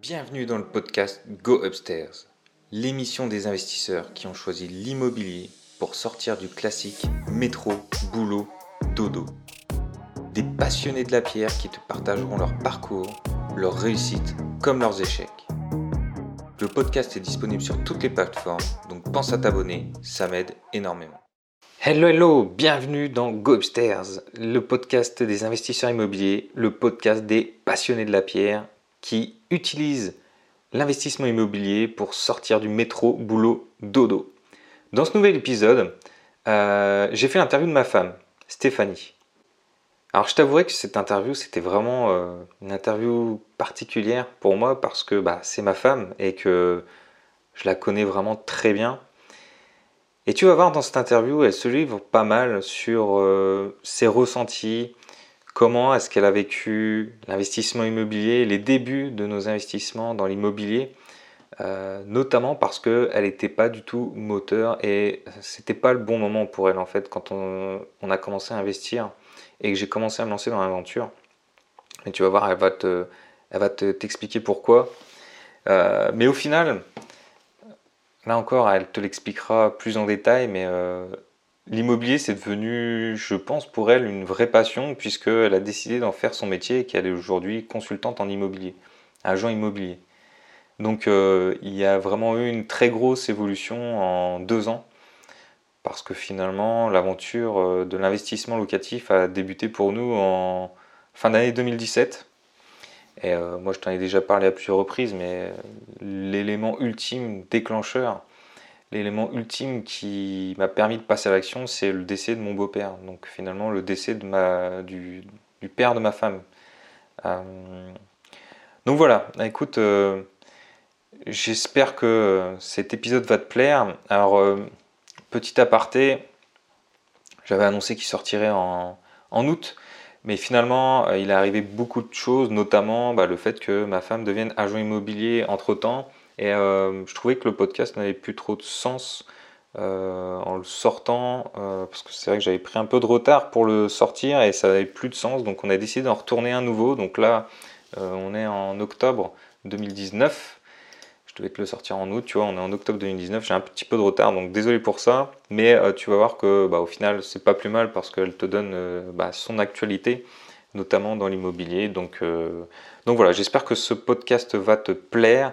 Bienvenue dans le podcast Go Upstairs, l'émission des investisseurs qui ont choisi l'immobilier pour sortir du classique métro, boulot, dodo. Des passionnés de la pierre qui te partageront leur parcours, leurs réussites comme leurs échecs. Le podcast est disponible sur toutes les plateformes, donc pense à t'abonner, ça m'aide énormément. Hello, hello, bienvenue dans Go Upstairs, le podcast des investisseurs immobiliers, le podcast des passionnés de la pierre qui l'investissement immobilier pour sortir du métro, boulot, dodo. Dans ce nouvel épisode, euh, j'ai fait l'interview de ma femme, Stéphanie. Alors je t'avouerai que cette interview, c'était vraiment euh, une interview particulière pour moi parce que bah, c'est ma femme et que je la connais vraiment très bien. Et tu vas voir dans cette interview, elle se livre pas mal sur euh, ses ressentis, comment est-ce qu'elle a vécu l'investissement immobilier, les débuts de nos investissements dans l'immobilier, euh, notamment parce qu'elle n'était pas du tout moteur et c'était pas le bon moment pour elle en fait quand on, a commencé à investir et que j'ai commencé à me lancer dans l'aventure. Et tu vas voir, elle va te, t'expliquer pourquoi. Euh, mais au final, Là encore, elle te l'expliquera plus en détail, mais euh, l'immobilier, c'est devenu, je pense, pour elle une vraie passion, puisqu'elle a décidé d'en faire son métier et qu'elle est aujourd'hui consultante en immobilier, agent immobilier. Donc euh, il y a vraiment eu une très grosse évolution en deux ans, parce que finalement, l'aventure euh, de l'investissement locatif a débuté pour nous en fin d'année 2017. Et euh, moi, je t'en ai déjà parlé à plusieurs reprises, mais l'élément ultime déclencheur, l'élément ultime qui m'a permis de passer à l'action, c'est le décès de mon beau-père. Donc finalement, le décès du, père de ma femme. Euh, donc voilà, écoute, euh, j'espère que cet épisode va te plaire. Alors, petit aparté, j'avais annoncé qu'il sortirait en, août. Mais finalement, euh, il est arrivé beaucoup de choses, notamment bah, le fait que ma femme devienne agent immobilier entre-temps. Et euh, je trouvais que le podcast n'avait plus trop de sens euh, en le sortant, parce que c'est vrai que j'avais pris un peu de retard pour le sortir et ça n'avait plus de sens. Donc on a décidé d'en retourner un nouveau. Donc là, on est en octobre 2019 je devais te le sortir en août, tu vois, on est en octobre 2019, j'ai un petit peu de retard, donc désolé pour ça, mais euh, tu vas voir que bah, au final c'est pas plus mal parce qu'elle te donne euh, bah, son actualité, notamment dans l'immobilier. Donc, euh, donc voilà, j'espère que ce podcast va te plaire.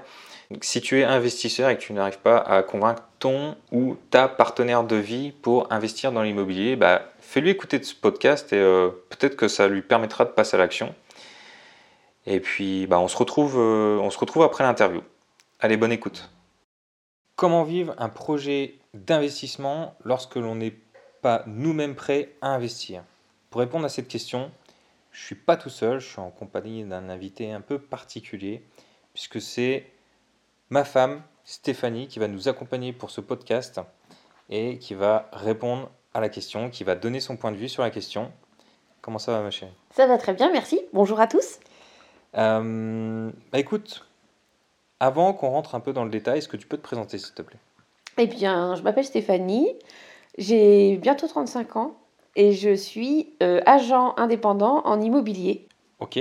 Si tu es investisseur et que tu n'arrives pas à convaincre ton ou ta partenaire de vie pour investir dans l'immobilier, bah, fais-lui écouter ce podcast et peut-être que ça lui permettra de passer à l'action. Et puis bah, on, se retrouve, on se retrouve après l'interview. Allez, bonne écoute. Comment vivre un projet d'investissement lorsque l'on n'est pas nous-mêmes prêts à investir? Pour répondre à cette question, je ne suis pas tout seul, je suis en compagnie d'un invité un peu particulier, puisque c'est ma femme, Stéphanie, qui va nous accompagner pour ce podcast et qui va répondre à la question, qui va donner son point de vue sur la question. Comment ça va, ma chérie? Ça va très bien, merci. Bonjour à tous. Euh, bah écoute, avant qu'on rentre un peu dans le détail, est-ce que tu peux te présenter s'il te plaît? Eh bien, je m'appelle Stéphanie, j'ai bientôt 35 ans et je suis euh, agent indépendant en immobilier. Ok.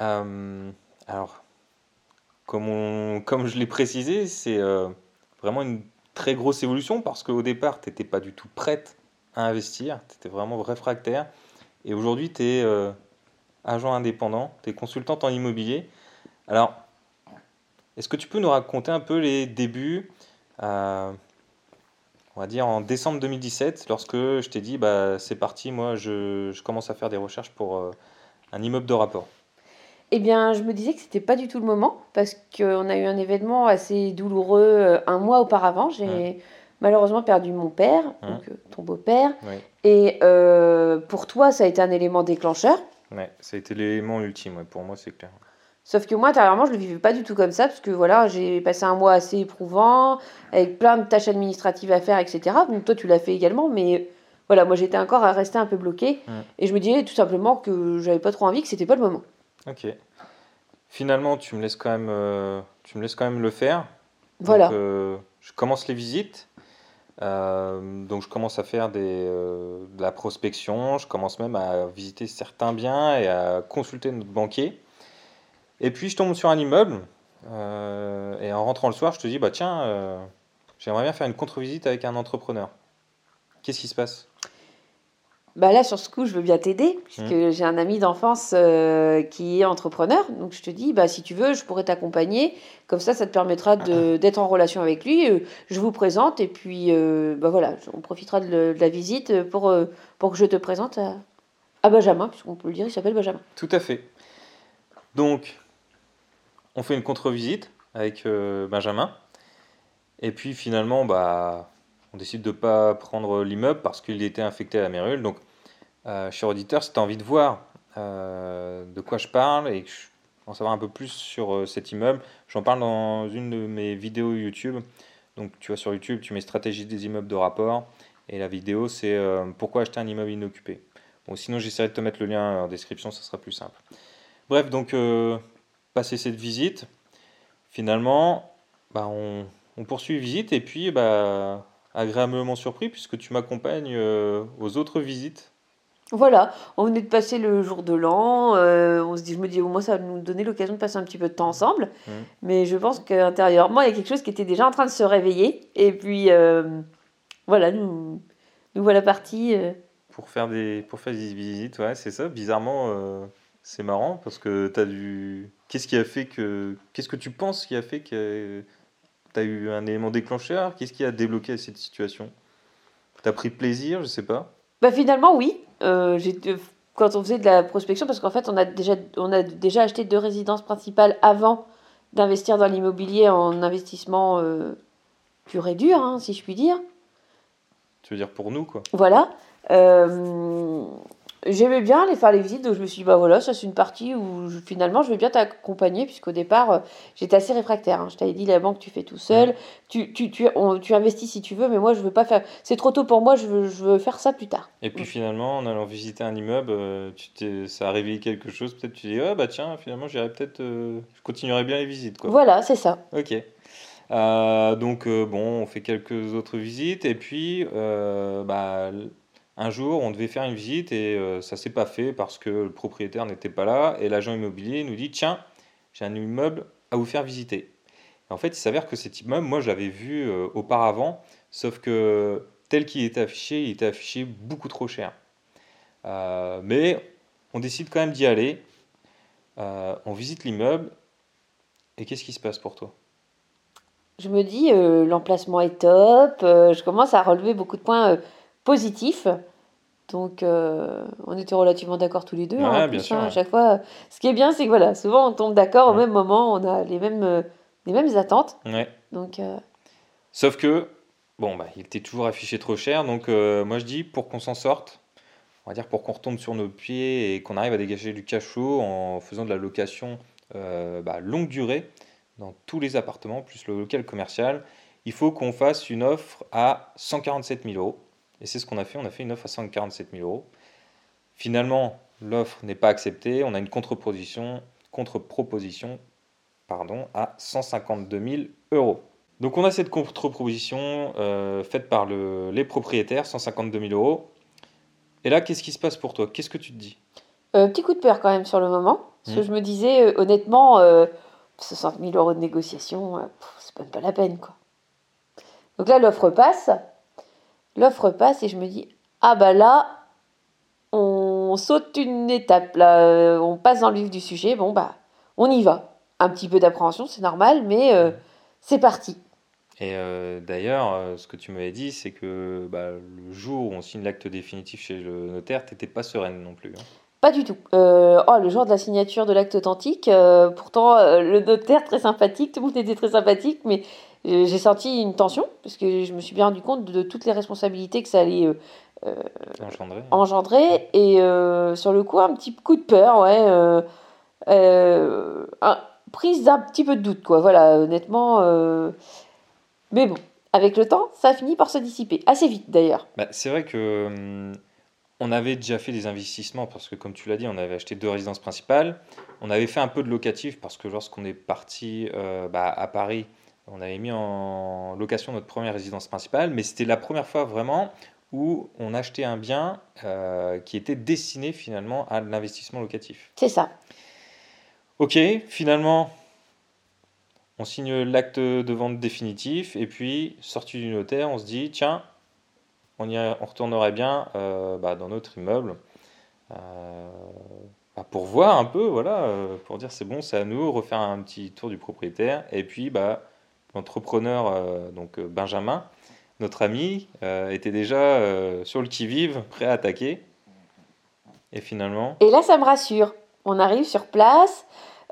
Euh, alors, comme, je l'ai précisé, c'est euh, vraiment une très grosse évolution parce qu'au départ, tu n'étais pas du tout prête à investir, tu étais vraiment réfractaire. Et aujourd'hui, tu es agent indépendant, tu es consultante en immobilier. Alors, est-ce que tu peux nous raconter un peu les débuts, euh, on va dire en décembre 2017, lorsque je t'ai dit, bah, c'est parti, moi je, commence à faire des recherches pour euh, un immeuble de rapport eh bien, je me disais que c'était pas du tout le moment parce qu'on a eu un événement assez douloureux euh, un mois auparavant. J'ai malheureusement perdu mon père, donc ton beau-père. Et pour toi, ça a été un élément déclencheur. Oui, ça a été l'élément ultime, pour moi, c'est clair. Sauf que moi, intérieurement, je ne le vivais pas du tout comme ça, parce que voilà, j'ai passé un mois assez éprouvant, avec plein de tâches administratives à faire, etc. Donc toi, tu l'as fait également, mais voilà, moi j'étais encore à rester un peu bloqué. Et je me disais tout simplement que j'avais pas trop envie, que c'était pas le moment. Ok. Finalement, tu me laisses quand même, euh, tu me laisses quand même le faire. Voilà. Donc, euh, je commence les visites. Euh, donc je commence à faire des, de la prospection, je commence même à visiter certains biens et à consulter notre banquier. Et puis je tombe sur un immeuble, euh, et en rentrant le soir, je te dis, bah tiens, euh, j'aimerais bien faire une contre-visite avec un entrepreneur. Qu'est-ce qui se passe? Bah là, sur ce coup, je veux bien t'aider, puisque Mmh. j'ai un ami d'enfance euh, qui est entrepreneur. Donc, je te dis, bah, si tu veux, je pourrais t'accompagner. Comme ça, ça te permettra d'être en relation avec lui. Euh, Je vous présente, et puis, euh, bah, voilà, on profitera de, le- de la visite pour, euh, pour que je te présente à, à Benjamin, puisqu'on peut le dire, il s'appelle Benjamin. Tout à fait. Donc, on fait une contre-visite avec Benjamin. Et puis finalement, bah, on décide de ne pas prendre l'immeuble parce qu'il était infecté à la mérule. Donc, euh, cher auditeur, si tu as envie de voir euh, de quoi je parle et que en savoir un peu plus sur euh, cet immeuble, j'en parle dans une de mes vidéos YouTube. Donc, tu vas sur YouTube, tu mets stratégie des immeubles de rapport. Et la vidéo, c'est pourquoi acheter un immeuble inoccupé. Bon, sinon, j'essaierai de te mettre le lien en description, ça sera plus simple. Bref, donc, passer cette visite, finalement, bah, on, on poursuit visite et puis, bah, agréablement surpris puisque tu m'accompagnes euh, aux autres visites. Voilà, on venait de passer le jour de l'an. euh, on se dit, je me dis, au moins, ça va nous donner l'occasion de passer un petit peu de temps ensemble. Mhm. Mais je pense qu'intérieurement, il y a quelque chose qui était déjà en train de se réveiller. Et puis, euh, voilà, nous, nous voilà partis. Pour faire des, pour faire des visites, ouais, c'est ça. Bizarrement, c'est marrant parce que tu as dû. Qu'est-ce qui a fait que. Qu'est-ce que tu penses qui a fait que tu as eu un élément déclencheur Qu'est-ce qui a débloqué cette situation? Tu as pris plaisir, je sais pas? Bah finalement oui, Euh, j'ai quand on faisait de la prospection parce qu'en fait on a déjà on a déjà acheté deux résidences principales avant d'investir dans l'immobilier en investissement euh, pur et dur hein, si je puis dire. Tu veux dire pour nous, quoi? Voilà. Euh, J'aimais bien aller faire les visites, donc je me suis dit, bah voilà, ça c'est une partie où je- finalement je vais bien t'accompagner, puisqu'au départ euh, j'étais assez réfractaire. hein. Je t'avais dit, la banque tu fais tout seul, tu, tu, tu, on- tu investis si tu veux, mais moi je veux pas faire. C'est trop tôt pour moi, je veux, je veux faire ça plus tard. Et puis Mm. finalement, en allant visiter un immeuble, euh, tu ça a réveillé quelque chose. Peut-être tu dis, ah bah tiens, finalement, j'irai peut-être, euh, je continuerai bien les visites, quoi. Voilà, c'est ça. Ok. Euh, donc bon, on fait quelques autres visites et puis bah, un jour, on devait faire une visite et euh, ça s'est pas fait parce que le propriétaire n'était pas là et l'agent immobilier nous dit, tiens, j'ai un immeuble à vous faire visiter. En fait, il s'avère que cet immeuble, moi, je l'avais vu euh, auparavant, sauf que tel qu'il était affiché, il était affiché beaucoup trop cher. Euh, mais on décide quand même d'y aller. On visite l'immeuble et qu'est-ce qui se passe pour toi? Je me dis, l'emplacement est top, je commence à relever beaucoup de points positifs. Donc, euh, on était relativement d'accord tous les deux. hein, Ouais, en bien plus, sûr, hein, à chaque fois, ce qui est bien, c'est que voilà, souvent on tombe d'accord au même moment, on a les mêmes, euh, les mêmes attentes. Donc, euh, Sauf que, bon, bah, il était toujours affiché trop cher. Donc, euh, moi, je dis, pour qu'on s'en sorte, on va dire pour qu'on retombe sur nos pieds et qu'on arrive à dégager du cash flow en faisant de la location bah, longue durée dans tous les appartements, plus le local commercial, il faut qu'on fasse une offre à 147 000 euros. Et c'est ce qu'on a fait. On a fait une offre à 147 000 euros. Finalement, l'offre n'est pas acceptée. On a une contre-proposition, contre-proposition pardon, à 152 000 euros. Donc on a cette contre-proposition euh, faite par le- les propriétaires, 152 000 euros. Et là, qu'est-ce qui se passe pour toi? Qu'est-ce que tu te dis? Euh, petit coup de peur quand même sur le moment. Parce que Mm. je me disais, euh, honnêtement, euh, 60 000 euros de négociation, euh, c'est même pas la peine, quoi. Donc là, l'offre passe. L'offre passe et je me dis, ah bah là, on saute une étape, là, euh, on passe dans le vif du sujet, bon bah, on y va. Un petit peu d'appréhension, c'est normal, mais euh, c'est parti. Et euh, d'ailleurs, ce que tu m'avais dit, c'est que bah, le jour où on signe l'acte définitif chez le notaire, tu n'étais pas sereine non plus. hein. Pas du tout. Euh, oh, le jour de la signature de l'acte authentique, euh, pourtant euh, le notaire très sympathique, tout le monde était très sympathique, mais j'ai senti une tension parce que je me suis bien rendu compte de, toutes les responsabilités que ça allait euh, Engendré. engendrer et euh, sur le coup un petit coup de peur, ouais, euh, euh, un- prise d'un petit peu de doute, quoi. Voilà, honnêtement. euh, Mais bon, avec le temps, ça a fini par se dissiper assez vite d'ailleurs. Bah, c'est vrai que hum, on avait déjà fait des investissements parce que, comme tu l'as dit, on avait acheté deux résidences principales. On avait fait un peu de locatif parce que lorsqu'on est parti euh, bah, à Paris, on avait mis en location notre première résidence principale, mais c'était la première fois vraiment où on achetait un bien euh, qui était destiné finalement à l'investissement locatif. C'est ça. Ok, finalement, on signe l'acte de vente définitif et puis, sorti du notaire, on se dit tiens, on, y on retournerait bien euh, bah, dans notre immeuble euh, bah, pour voir un peu, voilà, pour dire c'est bon, c'est à nous, refaire un petit tour du propriétaire. Et puis, bah, l'entrepreneur, donc Benjamin, notre ami, était déjà sur le qui-vive, prêt à attaquer. Et finalement. Et là, ça me rassure. On arrive sur place.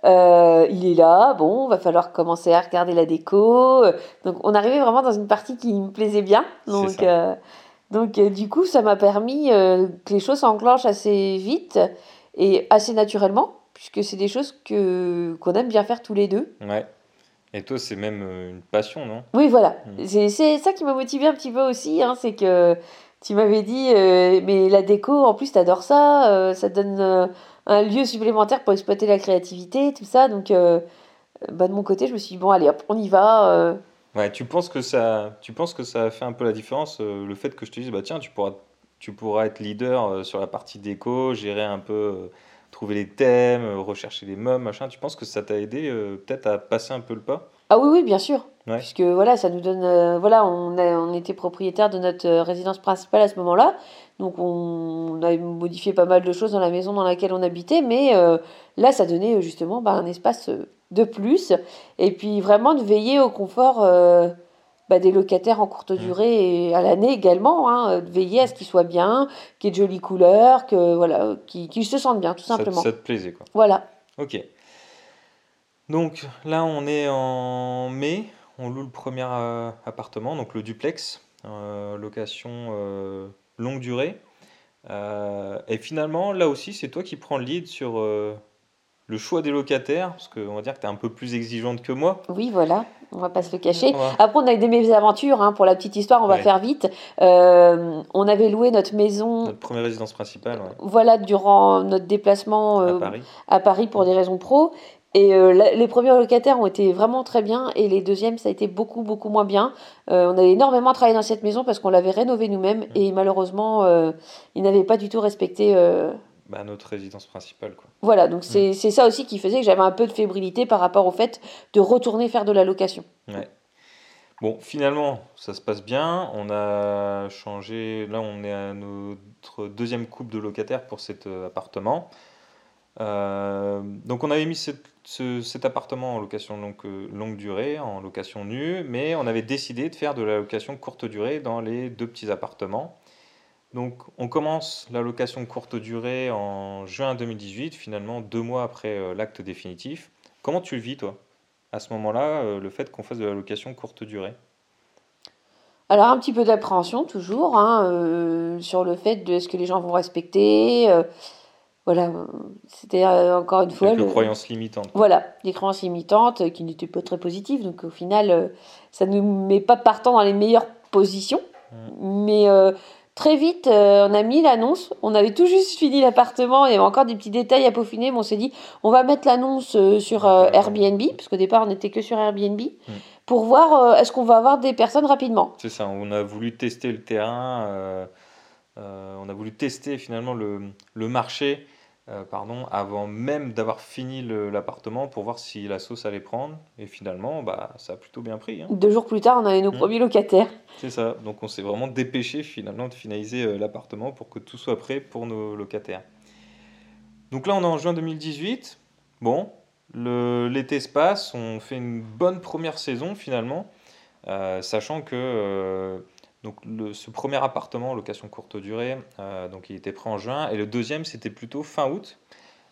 Euh, il est là, bon, va falloir commencer à regarder la déco. Donc, on arrivait vraiment dans une partie qui me plaisait bien. Donc, euh, donc euh, du coup, ça m'a permis que les choses s'enclenchent assez vite et assez naturellement, puisque c'est des choses que qu'on aime bien faire tous les deux. Ouais. Et toi, c'est même une passion, non? Oui, voilà. Mm. C'est ça qui m'a motivé un petit peu aussi, hein, c'est que tu m'avais dit, mais la déco, en plus, t'adores ça, ça donne un lieu supplémentaire pour exploiter la créativité, tout ça. Donc, euh, bah, de mon côté, je me suis dit, bon, allez, hop, on y va. Euh. Ouais, tu penses que ça, tu penses que ça a fait un peu la différence, euh, le fait que je te dise, bah tiens, tu pourras, tu pourras être leader sur la partie déco, gérer un peu, trouver les thèmes, rechercher les meubles, machin. Tu penses que ça t'a aidé peut-être à passer un peu le pas? Ah oui, oui, bien sûr. Puisque voilà, ça nous donne. voilà, on, a, on était propriétaire de notre résidence principale à ce moment-là. Donc on, a modifié pas mal de choses dans la maison dans laquelle on habitait, mais euh, là ça donnait euh, justement bah, un espace euh, de plus. Et puis vraiment de veiller au confort bah, des locataires en courte mmh. durée et à l'année également, hein, de veiller à ce qu'ils soient bien, qu'il y ait de jolies couleurs, que voilà, qu'ils se sentent bien tout simplement. Ça, te plaisait quoi. Voilà. Ok. Donc là on est en mai, on loue le premier appartement, donc le duplex, location longue durée. Euh, et finalement, là aussi, c'est toi qui prends le lead sur euh, le choix des locataires, parce qu'on va dire que tu es un peu plus exigeante que moi. Oui, voilà, on va pas se le cacher. Après, on a eu des mésaventures, hein, pour la petite histoire, on va faire vite. Euh, on avait loué notre maison. Notre première résidence principale. Voilà, durant notre déplacement à Paris. à, Paris. pour des raisons pro. Et euh, les premiers locataires ont été vraiment très bien et les deuxièmes, ça a été beaucoup, beaucoup moins bien. Euh, on a énormément travaillé dans cette maison parce qu'on l'avait rénovée nous-mêmes mmh. et malheureusement, euh, ils n'avaient pas du tout respecté. Bah, notre résidence principale. Quoi. Voilà, donc mmh. c'est ça aussi qui faisait que j'avais un peu de fébrilité par rapport au fait de retourner faire de la location. Ouais. Bon, finalement, ça se passe bien. On a changé. Là, on est à notre deuxième coupe de locataires pour cet appartement. donc, on avait mis cette cet appartement en location longue, euh, longue durée, en location nue, mais on avait décidé de faire de la location courte durée dans les deux petits appartements. Donc on commence la location courte durée en juin 2018, finalement deux mois après euh, l'acte définitif. Comment tu le vis toi à ce moment-là, euh, le fait qu'on fasse de la location courte durée? Alors un petit peu d'appréhension toujours hein, sur le fait de est-ce que les gens vont respecter, voilà, c'était euh, encore une fois. Des croyances limitantes. Voilà, des croyances limitantes qui n'étaient pas très positives. Donc au final, euh, ça ne nous met pas partant dans les meilleures positions. Mm. Mais euh, très vite, on a mis l'annonce. On avait tout juste fini l'appartement. Il y avait encore des petits détails à peaufiner. Mais on s'est dit, on va mettre l'annonce sur Airbnb, parce qu'au départ, on n'était que sur Airbnb, mm. pour voir est-ce qu'on va avoir des personnes rapidement. C'est ça, on a voulu tester le terrain. on a voulu tester finalement le, le marché euh, pardon, avant même d'avoir fini l'appartement pour voir si la sauce allait prendre. Et finalement, bah, ça a plutôt bien pris. Hein. Deux jours plus tard, on avait nos mmh. premiers locataires. C'est ça. Donc on s'est vraiment dépêché finalement de finaliser euh, l'appartement pour que tout soit prêt pour nos locataires. Donc là, on est en juin 2018. Bon, l'été se passe, on fait une bonne première saison finalement, euh, sachant que donc ce premier appartement, location courte durée, euh, donc il était prêt en juin, et le deuxième c'était plutôt fin août.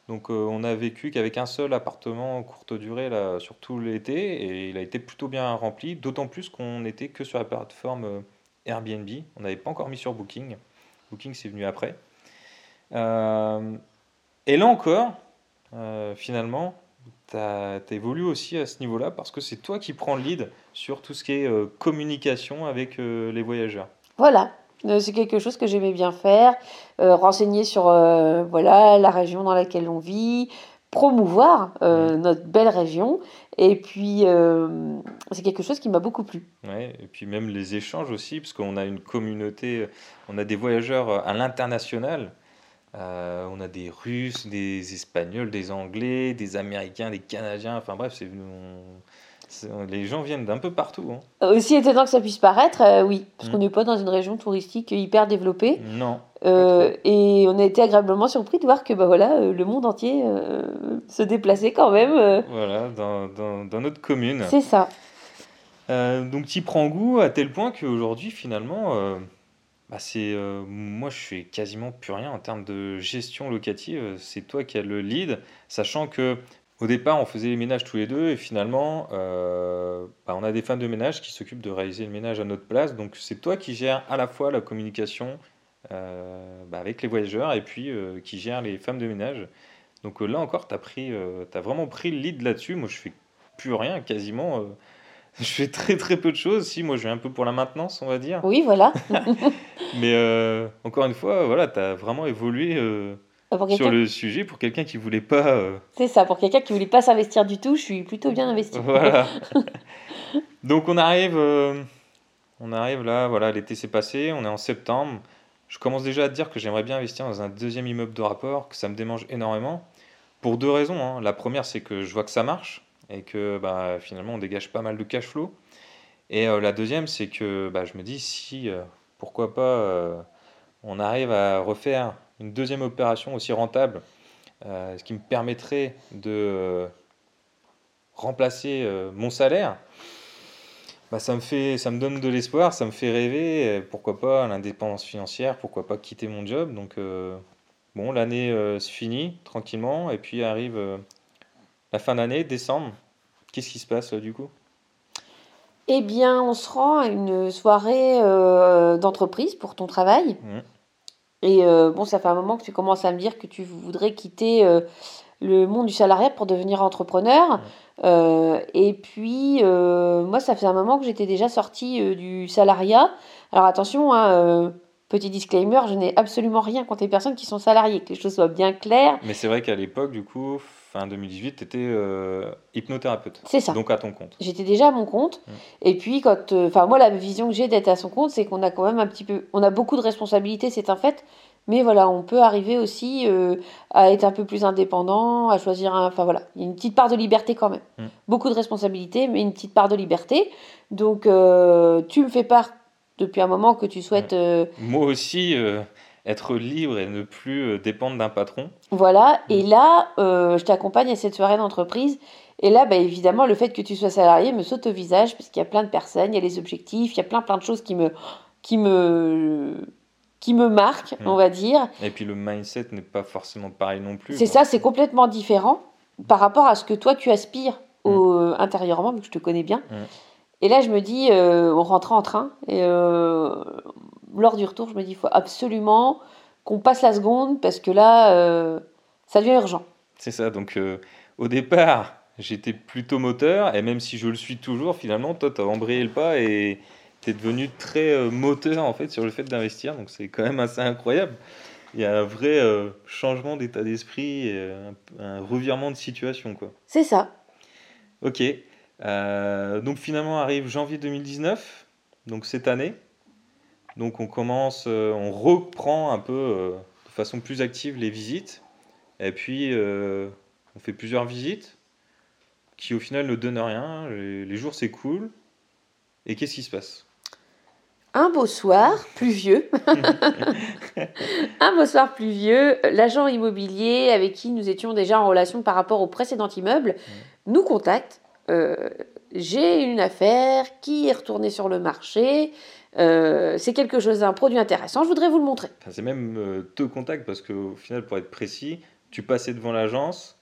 Donc euh, on a vécu qu'avec un seul appartement courte durée là, sur tout l'été, et il a été plutôt bien rempli, d'autant plus qu'on n'était que sur la plateforme euh, Airbnb, on n'avait pas encore mis sur Booking. Booking c'est venu après. et là encore, finalement, tu as, évolué aussi à ce niveau-là parce que c'est toi qui prends le lead sur tout ce qui est euh, communication avec euh, les voyageurs. Voilà, euh, c'est quelque chose que j'aimais bien faire, renseigner sur voilà, la région dans laquelle on vit, promouvoir notre belle région. Et puis, c'est quelque chose qui m'a beaucoup plu. Ouais, et puis même les échanges aussi, parce qu'on a une communauté, on a des voyageurs à l'international. Euh, on a des Russes, des Espagnols, des Anglais, des Américains, des Canadiens. Enfin bref, c'est, les gens viennent d'un peu partout. Hein. Aussi étonnant que ça puisse paraître, euh, oui, parce qu'on n'est pas dans une région touristique hyper développée. Non. Euh, et on a été agréablement surpris de voir que bah, voilà, le monde entier se déplaçait quand même. Voilà, dans, dans, dans, notre commune. C'est ça. donc tu prends goût à tel point qu'aujourd'hui, finalement bah c'est, euh, moi, je fais quasiment plus rien en termes de gestion locative. C'est toi qui as le lead, sachant que au départ, on faisait les ménages tous les deux et finalement, euh, bah, on a des femmes de ménage qui s'occupent de réaliser le ménage à notre place. Donc, c'est toi qui gères à la fois la communication euh, bah, avec les voyageurs et puis qui gère les femmes de ménage. Donc là encore, tu as, vraiment pris le lead là-dessus. Moi, je fais plus rien quasiment. Je fais très très peu de choses. Si, moi je vais un peu pour la maintenance, on va dire. Oui, voilà. Mais euh, encore une fois, voilà, tu as vraiment évolué euh, sur le sujet pour quelqu'un qui voulait pas. Euh, C'est ça, pour quelqu'un qui voulait pas s'investir du tout, je suis plutôt bien investi. Voilà. Donc on arrive, on arrive là, voilà, l'été s'est passé, on est en septembre. Je commence déjà à te dire que j'aimerais bien investir dans un deuxième immeuble de rapport, que ça me démange énormément. Pour deux raisons. Hein. La première, c'est que je vois que ça marche et que bah, finalement on dégage pas mal de cash flow. Et euh, la deuxième, c'est que bah, je me dis si, euh, pourquoi pas, euh, on arrive à refaire une deuxième opération aussi rentable, ce qui me permettrait de remplacer mon salaire. Bah, ça me fait, ça me donne de l'espoir, ça me fait rêver. Pourquoi pas l'indépendance financière, pourquoi pas quitter mon job. Donc bon, l'année se finit tranquillement et puis arrive la fin d'année, décembre, qu'est-ce qui se passe du coup? Eh bien, on se rend à une soirée euh, d'entreprise pour ton travail. Mmh. Et euh, bon, ça fait un moment que tu commences à me dire que tu voudrais quitter euh, le monde du salariat pour devenir entrepreneur. Mmh. et puis, moi, ça fait un moment que j'étais déjà sortie du salariat. Alors attention, hein, petit disclaimer, je n'ai absolument rien contre les personnes qui sont salariées, que les choses soient bien claires. Mais c'est vrai qu'à l'époque, du coup, fin 2018, tu étais euh, hypnothérapeute. C'est ça. Donc à ton compte. J'étais déjà à mon compte. Mm. Et puis, quand. Euh, moi, la vision que j'ai d'être à son compte, c'est qu'on a quand même un petit peu. On a beaucoup de responsabilités, c'est un fait. Mais voilà, on peut arriver aussi euh, à être un peu plus indépendant, à choisir un. Enfin voilà, il y a une petite part de liberté quand même. Mm. Beaucoup de responsabilités, mais une petite part de liberté. Donc, tu me fais part depuis un moment que tu souhaites. Moi aussi être libre et ne plus euh, dépendre d'un patron. Voilà, et mm. là, euh, je t'accompagne à cette soirée d'entreprise. Et là, bah, évidemment, le fait que tu sois salarié me saute au visage, parce qu'il y a plein de personnes, il y a les objectifs, il y a plein plein de choses qui me, qui me, qui me marquent, mm. on va dire. Et puis le mindset n'est pas forcément pareil non plus. C'est ça, c'est complètement différent par rapport à ce que toi tu aspires mm. au, intérieurement, vu que je te connais bien. Et là, je me dis, euh, on rentre en train, et lors du retour, je me dis, il faut absolument qu'on passe la seconde parce que là, euh, ça devient urgent. C'est ça. Donc, euh, au départ, j'étais plutôt moteur et même si je le suis toujours, finalement, toi, tu as embrayé le pas et tu es devenu très euh, moteur en fait sur le fait d'investir. Donc, c'est quand même assez incroyable. Il y a un vrai changement d'état d'esprit, un, un, revirement de situation. quoi. C'est ça. Ok. donc, finalement, arrive janvier 2019, donc cette année. Donc on commence, euh, on reprend un peu euh, de façon plus active les visites. Et puis euh, on fait plusieurs visites qui au final ne donnent rien. Les, jours s'écoulent. Et qu'est-ce qui se passe? Un beau soir pluvieux, un beau soir pluvieux, l'agent immobilier avec qui nous étions déjà en relation par rapport au précédent immeuble nous contacte. J'ai une affaire qui est retournée sur le marché. Euh, c'est quelque chose, un produit intéressant, je voudrais vous le montrer. c'est même euh, deux contacts parce qu'au final, pour être précis, tu passais devant l'agence.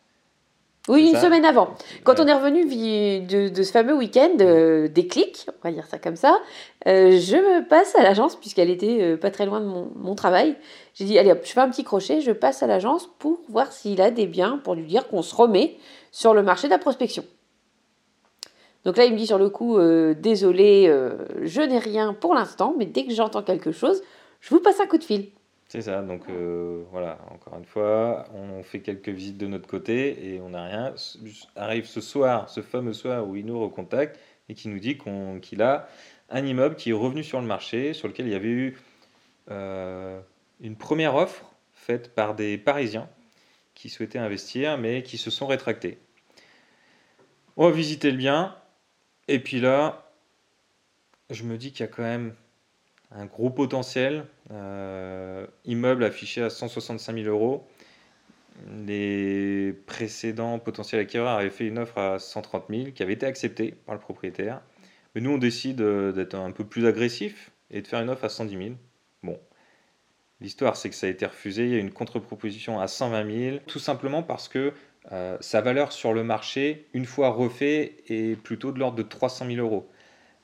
Oui, une semaine avant. Quand on est revenu de, de ce fameux week-end euh, des clics, on va dire ça comme ça, je me passe à l'agence puisqu'elle était pas très loin de mon, mon travail. J'ai dit, allez hop, je fais un petit crochet, je passe à l'agence pour voir s'il a des biens, pour lui dire qu'on se remet sur le marché de la prospection. Donc là, il me dit sur le coup, euh, désolé, euh, je n'ai rien pour l'instant, mais dès que j'entends quelque chose, je vous passe un coup de fil. C'est ça, donc euh, voilà, encore une fois, on fait quelques visites de notre côté et on n'a rien. Arrive ce soir, ce fameux soir où il nous recontacte et qui nous dit qu'il a un immeuble qui est revenu sur le marché, sur lequel il y avait eu une première offre faite par des Parisiens qui souhaitaient investir mais qui se sont rétractés. On va visiter le bien et puis là, je me dis qu'il y a quand même un gros potentiel. Euh, immeuble affiché à 165 000 euros. Les précédents potentiels acquéreurs avaient fait une offre à 130 000 qui avait été acceptée par le propriétaire. Mais nous, on décide euh, d'être un peu plus agressif et de faire une offre à 110 000. Bon. L'histoire, c'est que ça a été refusé. Il y a une contre-proposition à 120 000, tout simplement parce que euh, sa valeur sur le marché, une fois refait, est plutôt de l'ordre de 300 000 euros.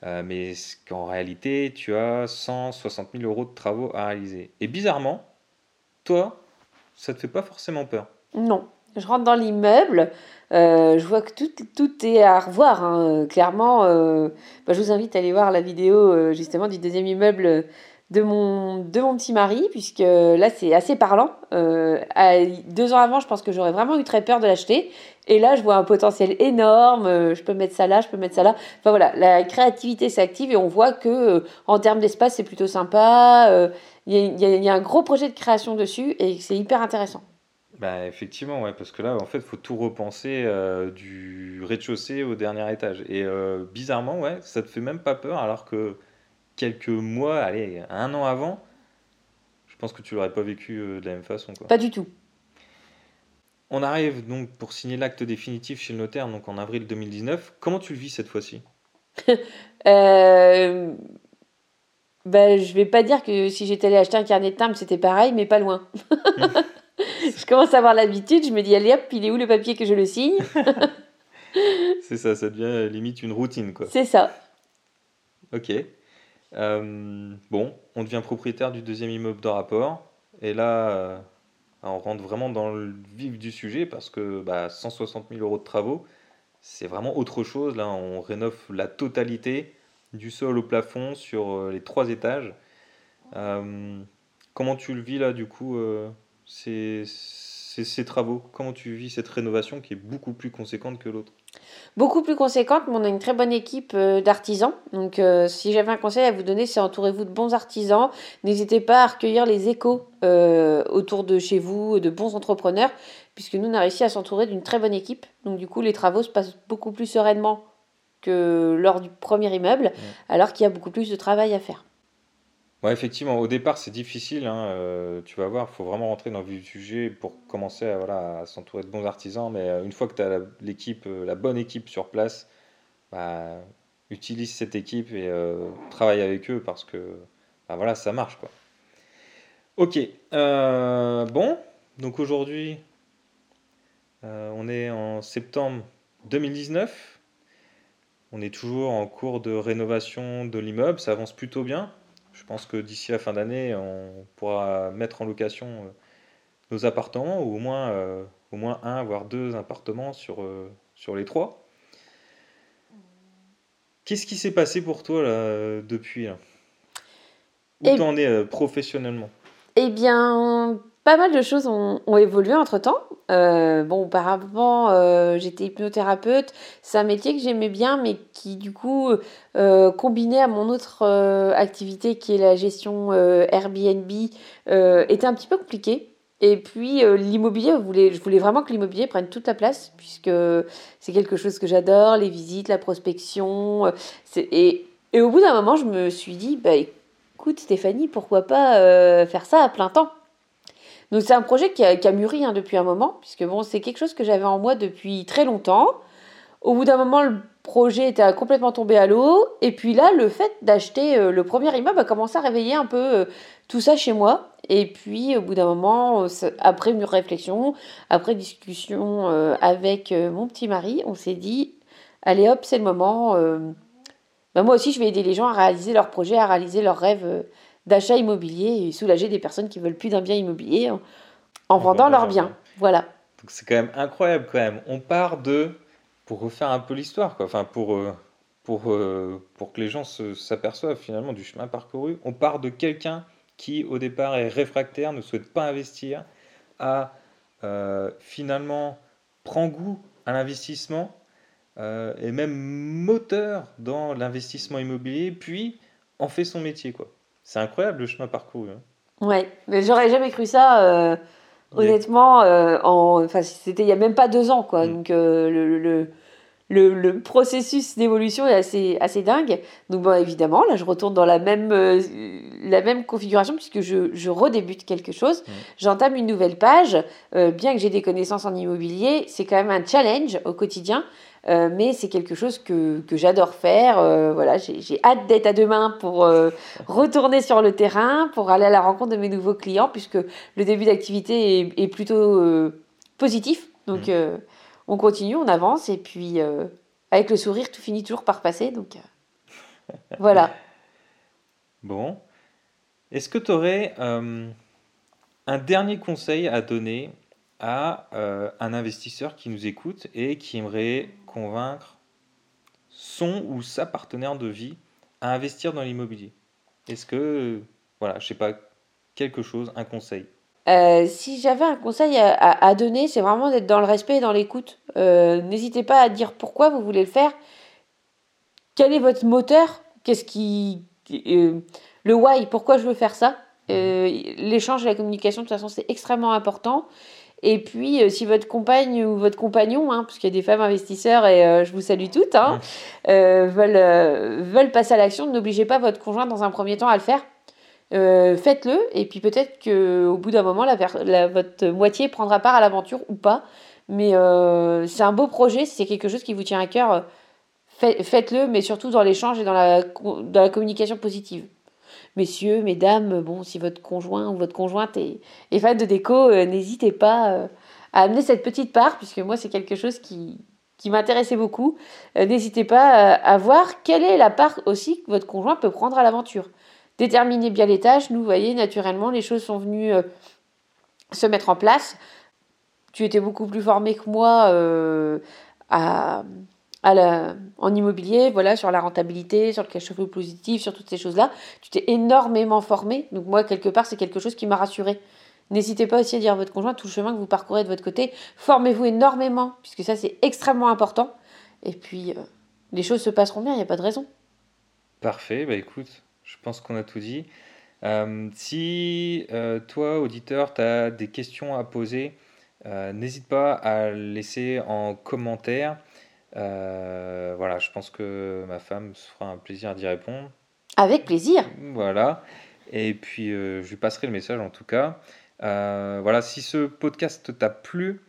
Euh, mais qu'en réalité, tu as 160 000 euros de travaux à réaliser. Et bizarrement, toi, ça te fait pas forcément peur. Non. Je rentre dans l'immeuble, euh, je vois que tout, tout, est à revoir. Hein. Clairement, euh, bah, je vous invite à aller voir la vidéo justement du deuxième immeuble de mon, de mon petit mari, puisque là c'est assez parlant. deux ans avant, je pense que j'aurais vraiment eu très peur de l'acheter. Et là, je vois un potentiel énorme. Euh, je peux mettre ça là, je peux mettre ça là. Enfin voilà, la créativité s'active et on voit que euh, en termes d'espace, c'est plutôt sympa. Euh, il y, a un gros projet de création dessus et c'est hyper intéressant. Bah, effectivement, ouais, parce que là, en fait, il faut tout repenser du rez-de-chaussée au dernier étage. Et bizarrement, ouais, ça te fait même pas peur, alors que quelques mois, allez, un an avant, je pense que tu l'aurais pas vécu de la même façon. Quoi. Pas du tout. On arrive donc pour signer l'acte définitif chez le notaire donc en avril 2019. Comment tu le vis cette fois-ci? Euh... ben, Je vais pas dire que si j'étais allé acheter un carnet de timbre, c'était pareil, mais pas loin. je commence à avoir l'habitude, je me dis allez hop, il est où le papier que je le signe? C'est ça, ça devient limite une routine quoi. C'est ça. Ok. Euh, bon, on devient propriétaire du deuxième immeuble de rapport. Et là, euh, on rentre vraiment dans le vif du sujet parce que bah, 160 000 euros de travaux, c'est vraiment autre chose. Là, on rénove la totalité du sol au plafond sur euh, les trois étages. Comment tu le vis là, du coup, ces, travaux? Comment tu vis cette rénovation qui est beaucoup plus conséquente que l'autre? Beaucoup plus conséquente, mais on a une très bonne équipe euh, d'artisans. Donc, euh, si j'avais un conseil à vous donner, c'est entourez-vous de bons artisans. N'hésitez pas à recueillir les échos euh, autour de chez vous, de bons entrepreneurs, puisque nous, on a réussi à s'entourer d'une très bonne équipe. Donc, du coup, les travaux se passent beaucoup plus sereinement que lors du premier immeuble, alors qu'il y a beaucoup plus de travail à faire. Effectivement, au départ, c'est difficile. Hein, euh, tu vas voir, il faut vraiment rentrer dans le vif du sujet pour commencer à, s'entourer de bons artisans. Mais euh, une fois que tu as l'équipe, euh, la bonne équipe sur place, bah, utilise cette équipe et travaille avec eux parce que bah, voilà, ça marche. Ok, bon, donc aujourd'hui, on est en septembre 2019. On est toujours en cours de rénovation de l'immeuble, ça avance plutôt bien. Je pense que d'ici la fin d'année, on pourra mettre en location euh, nos appartements, ou au moins, euh, au moins un, voire deux appartements sur, euh, sur les trois. Qu'est-ce qui s'est passé pour toi là, depuis là? Où eh t'en es professionnellement? Eh bien, pas mal de choses ont, évolué entre temps. Euh, bon, auparavant, euh, j'étais hypnothérapeute. C'est un métier que j'aimais bien, mais qui, du coup, euh, combiné à mon autre activité qui est la gestion Airbnb, était un petit peu compliqué. Et puis, l'immobilier, je voulais vraiment que l'immobilier prenne toute la place, puisque c'est quelque chose que j'adore les visites, la prospection. Et, et, au bout d'un moment, je me suis dit, bah, écoute, Stéphanie, pourquoi pas faire ça à plein temps? Donc c'est un projet qui a, mûri hein, depuis un moment, puisque bon, c'est quelque chose que j'avais en moi depuis très longtemps. Au bout d'un moment, le projet était complètement tombé à l'eau. Et puis là, le fait d'acheter euh, le premier immeuble a commencé à réveiller un peu euh, tout ça chez moi. Et puis, au bout d'un moment, euh, après une réflexion, après discussion avec mon petit mari, on s'est dit, allez hop, c'est le moment. Bah, moi aussi, je vais aider les gens à réaliser leurs projets, à réaliser leurs rêves d'achat immobilier et soulager des personnes qui veulent plus d'un bien immobilier en, vendant leurs biens. Voilà. Donc c'est quand même incroyable quand même. On part de, pour refaire un peu l'histoire, quoi. Enfin pour, euh, pour, euh, pour que les gens s'aperçoivent finalement du chemin parcouru, on part de quelqu'un qui au départ est réfractaire, ne souhaite pas investir, à euh, finalement prend goût à l'investissement et même moteur dans l'investissement immobilier, puis en fait son métier quoi. C'est incroyable le chemin parcouru. Hein. Ouais, mais j'aurais jamais cru ça. honnêtement, en, enfin, c'était il y a même pas deux ans, quoi. Mm. Donc le, le, le, processus d'évolution est assez, assez dingue. Donc, bon, évidemment, là, je retourne dans la même, euh, la même configuration puisque je, je redébute quelque chose. Mmh. J'entame une nouvelle page. Euh, bien que j'ai des connaissances en immobilier, c'est quand même un challenge au quotidien. Euh, mais c'est quelque chose que, que j'adore faire. voilà, j'ai hâte d'être à demain pour retourner sur le terrain, pour aller à la rencontre de mes nouveaux clients, puisque le début d'activité est, est, plutôt positif. Donc, mmh on continue, on avance, et puis euh, avec le sourire, tout finit toujours par passer. Donc euh, voilà. Bon. Est-ce que tu aurais euh, un dernier conseil à donner à un investisseur qui nous écoute et qui aimerait convaincre son ou sa partenaire de vie à investir dans l'immobilier Est-ce que, voilà, je sais pas, quelque chose, un conseil? Euh, si j'avais un conseil à, donner, c'est vraiment d'être dans le respect et dans l'écoute. Euh, n'hésitez pas à dire pourquoi vous voulez le faire. Quel est votre moteur? Qu'est-ce qui. Euh, le why, pourquoi je veux faire ça? L'échange et la communication, de toute façon, c'est extrêmement important. Et puis, si votre compagne ou votre compagnon, hein, parce qu'il y a des femmes investisseurs et je vous salue toutes, hein, veulent, veulent passer à l'action, n'obligez pas votre conjoint dans un premier temps à le faire. Euh, faites-le et puis peut-être qu'au bout d'un moment, la, votre moitié prendra part à l'aventure ou pas. Mais euh, c'est un beau projet, si c'est quelque chose qui vous tient à cœur, faites-le, mais surtout dans l'échange et dans la, dans la communication positive. Messieurs, mesdames, bon, si votre conjoint ou votre conjointe est, fan de déco, euh, n'hésitez pas à amener cette petite part, puisque moi, c'est quelque chose qui, m'intéressait beaucoup. n'hésitez pas à voir quelle est la part aussi que votre conjoint peut prendre à l'aventure déterminer bien les tâches. Nous, voyez, naturellement, les choses sont venues euh, se mettre en place. Tu étais beaucoup plus formé que moi euh, à, à en immobilier, voilà, sur la rentabilité, sur le cash flow positif, sur toutes ces choses-là. Tu t'es énormément formé. Donc moi, quelque part, c'est quelque chose qui m'a rassuré. N'hésitez pas aussi à dire à votre conjoint tout le chemin que vous parcourez de votre côté. Formez-vous énormément, puisque ça, c'est extrêmement important. Et puis, euh, les choses se passeront bien, il n'y a pas de raison. Parfait, bah écoute, je pense qu'on a tout dit. Euh, si euh, toi, auditeur, tu as des questions à poser, n'hésite pas à laisser en commentaire. Voilà, je pense que ma femme se fera un plaisir d'y répondre. Avec plaisir. Voilà. Et puis, je lui passerai le message en tout cas. voilà, si ce podcast t'a plu,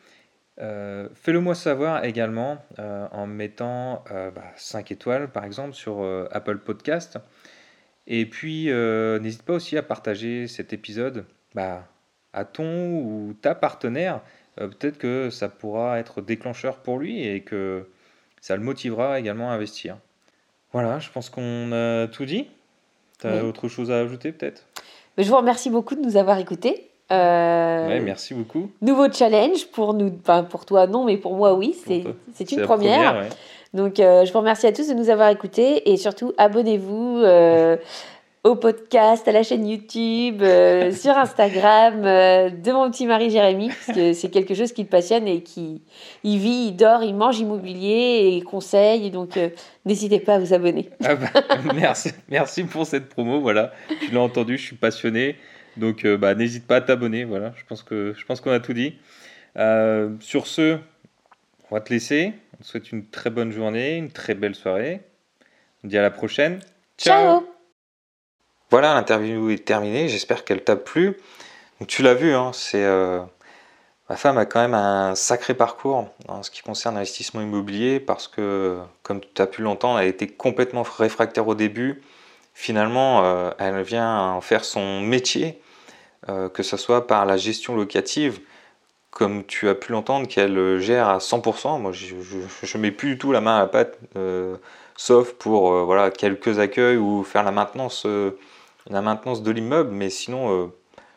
fais-le moi savoir également en mettant 5 bah, étoiles par exemple sur Apple Podcast. Et puis, euh, n'hésite pas aussi à partager cet épisode bah, à ton ou ta partenaire. Euh, peut-être que ça pourra être déclencheur pour lui et que ça le motivera également à investir. Voilà, je pense qu'on a tout dit. Tu as autre chose à ajouter peut-être? Je vous remercie beaucoup de nous avoir écoutés. Euh, merci beaucoup. Nouveau challenge pour nous, enfin pour toi non, mais pour moi oui, c'est une première. Donc, euh, je vous remercie à tous de nous avoir écoutés et surtout abonnez-vous euh, au podcast, à la chaîne YouTube, euh, sur Instagram de mon petit mari Jérémy, parce que c'est quelque chose qui le passionne et qui il vit, il dort, il mange immobilier et conseille. Donc, n'hésitez pas à vous abonner. Ah bah, merci, merci pour cette promo. Voilà, tu l'as entendu, je suis passionné. Donc, bah, n'hésite pas à t'abonner. Voilà, je pense que je pense qu'on a tout dit. sur ce, on va te laisser. On te souhaite une très bonne journée, une très belle soirée. On dit à la prochaine. Ciao, Voilà, l'interview est terminée. J'espère qu'elle t'a plu. Donc, tu l'as vu, hein, c'est euh, ma femme a quand même un sacré parcours en ce qui concerne l'investissement immobilier parce que, comme tu as pu l'entendre, elle était complètement réfractaire au début. Finalement, euh, elle vient en faire son métier, euh, que ce soit par la gestion locative comme tu as pu l'entendre, qu'elle gère à 100%. Moi, je ne mets plus du tout la main à la pâte, sauf pour voilà, quelques accueils ou faire la maintenance, la maintenance de l'immeuble, mais sinon,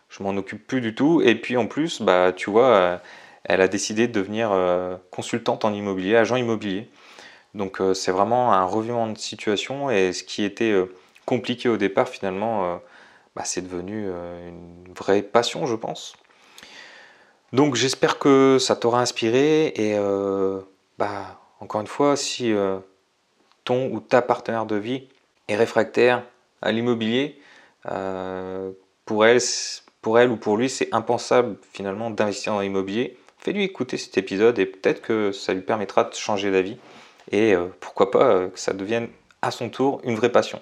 je m'en occupe plus du tout. Et puis en plus, bah, tu vois, elle a décidé de devenir consultante en immobilier, agent immobilier. Donc c'est vraiment un revirement de situation et ce qui était compliqué au départ, finalement, bah, c'est devenu une vraie passion, je pense. Donc j'espère que ça t'aura inspiré et euh, bah, encore une fois, si euh, ton ou ta partenaire de vie est réfractaire à l'immobilier, euh, pour elle, pour elle ou pour lui c'est impensable finalement d'investir dans l'immobilier, fais-lui écouter cet épisode et peut-être que ça lui permettra de changer d'avis et euh, pourquoi pas euh, que ça devienne à son tour une vraie passion.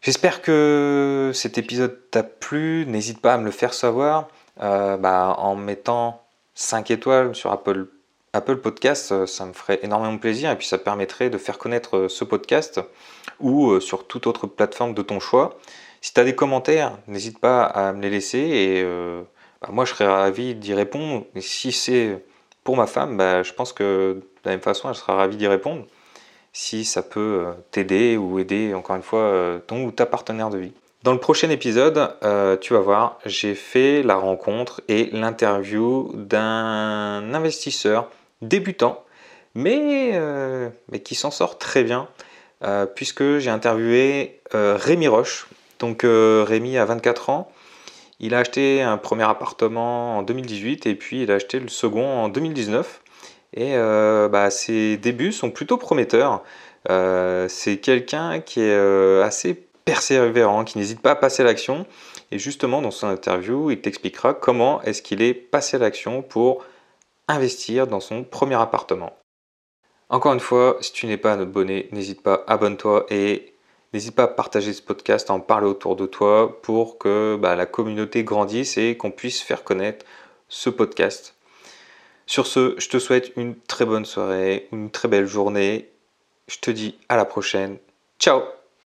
J'espère que cet épisode t'a plu, n'hésite pas à me le faire savoir euh, bah, en mettant 5 étoiles sur Apple, Apple Podcast, ça me ferait énormément plaisir et puis ça permettrait de faire connaître ce podcast ou sur toute autre plateforme de ton choix. Si tu as des commentaires, n'hésite pas à me les laisser et bah, moi je serais ravi d'y répondre. Si c'est pour ma femme, bah, je pense que de la même façon elle sera ravie d'y répondre si ça peut euh, t'aider ou aider encore une fois euh, ton ou ta partenaire de vie. Dans le prochain épisode, euh, tu vas voir, j'ai fait la rencontre et l'interview d'un investisseur débutant, mais qui s'en sort très bien, puisque j'ai interviewé Rémi Roche. Donc Rémi a 24 ans, il a acheté un premier appartement en 2018 et puis il a acheté le second en 2019. Et euh, bah, ses débuts sont plutôt prometteurs. Euh, c'est quelqu'un qui est euh, assez persévérant, qui n'hésite pas à passer l'action. Et justement, dans son interview, il t'expliquera comment est-ce qu'il est passé l'action pour investir dans son premier appartement. Encore une fois, si tu n'es pas abonné, n'hésite pas, abonne-toi et n'hésite pas à partager ce podcast, à en parler autour de toi pour que bah, la communauté grandisse et qu'on puisse faire connaître ce podcast. Sur ce, je te souhaite une très bonne soirée, une très belle journée. Je te dis à la prochaine. Ciao